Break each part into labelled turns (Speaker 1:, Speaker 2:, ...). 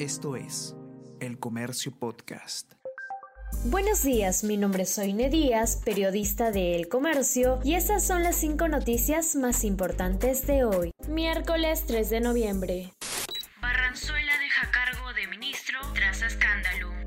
Speaker 1: Esto es El Comercio Podcast.
Speaker 2: Buenos días, mi nombre es Soine Díaz, periodista de El Comercio, y estas son las cinco noticias más importantes de hoy, miércoles 3 de noviembre.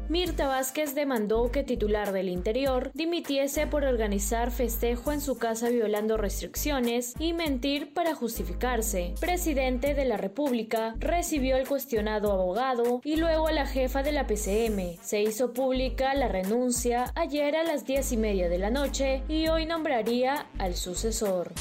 Speaker 2: Mirta Vázquez demandó que titular del Interior dimitiese por organizar festejo en su casa violando restricciones y mentir para justificarse. Presidente de la República recibió al cuestionado abogado y luego a la jefa de la PCM. Se hizo pública la renuncia ayer a las diez y media de la noche y hoy nombraría al sucesor.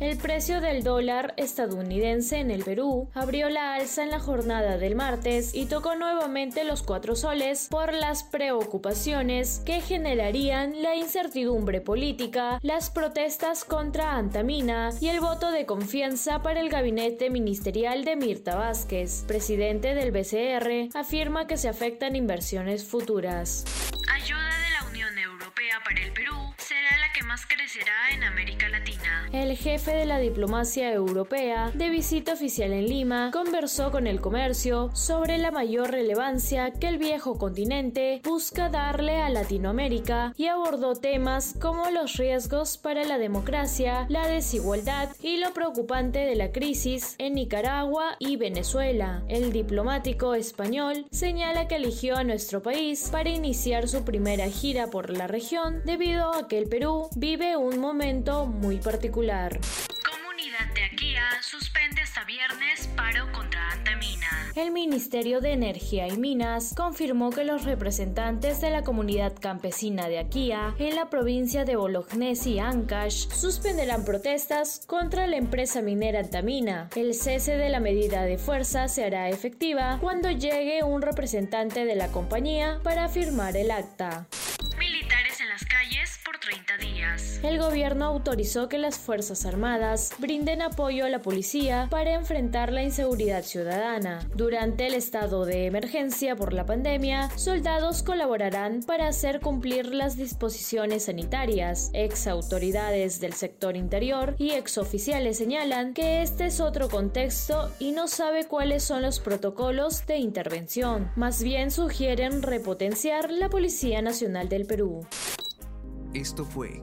Speaker 3: El
Speaker 2: precio del dólar estadounidense en el Perú abrió la alza en la jornada del martes y tocó nuevamente los cuatro soles por las preocupaciones que generarían la incertidumbre política, las protestas contra Antamina y el voto de confianza para el gabinete ministerial de Mirta Vázquez. Presidente del BCR afirma que se afectan inversiones futuras.
Speaker 3: Ayuda de la Unión Europea para el Perú será más crecerá en América Latina.
Speaker 2: El jefe de la diplomacia europea, de visita oficial en Lima, conversó con el comercio sobre la mayor relevancia que el viejo continente busca darle a Latinoamérica y abordó temas como los riesgos para la democracia, la desigualdad y lo preocupante de la crisis en Nicaragua y Venezuela. El diplomático español señala que eligió a nuestro país para iniciar su primera gira por la región debido a que el Perú vive un momento muy particular.
Speaker 3: Comunidad de Aquía suspende hasta viernes paro contra Antamina.
Speaker 2: El Ministerio de Energía y Minas confirmó que los representantes de la comunidad campesina de Aquía en la provincia de Bolognesi y Ancash suspenderán protestas contra la empresa minera Antamina. El cese de la medida de fuerza se hará efectiva cuando llegue un representante de la compañía para firmar el acta.
Speaker 3: 30 días.
Speaker 2: El gobierno autorizó que las Fuerzas Armadas brinden apoyo a la policía para enfrentar la inseguridad ciudadana. Durante el estado de emergencia por la pandemia, soldados colaborarán para hacer cumplir las disposiciones sanitarias. Ex autoridades del sector interior y ex oficiales señalan que este es otro contexto y no sabe cuáles son los protocolos de intervención. Más bien sugieren repotenciar la Policía Nacional del Perú.
Speaker 1: Esto fue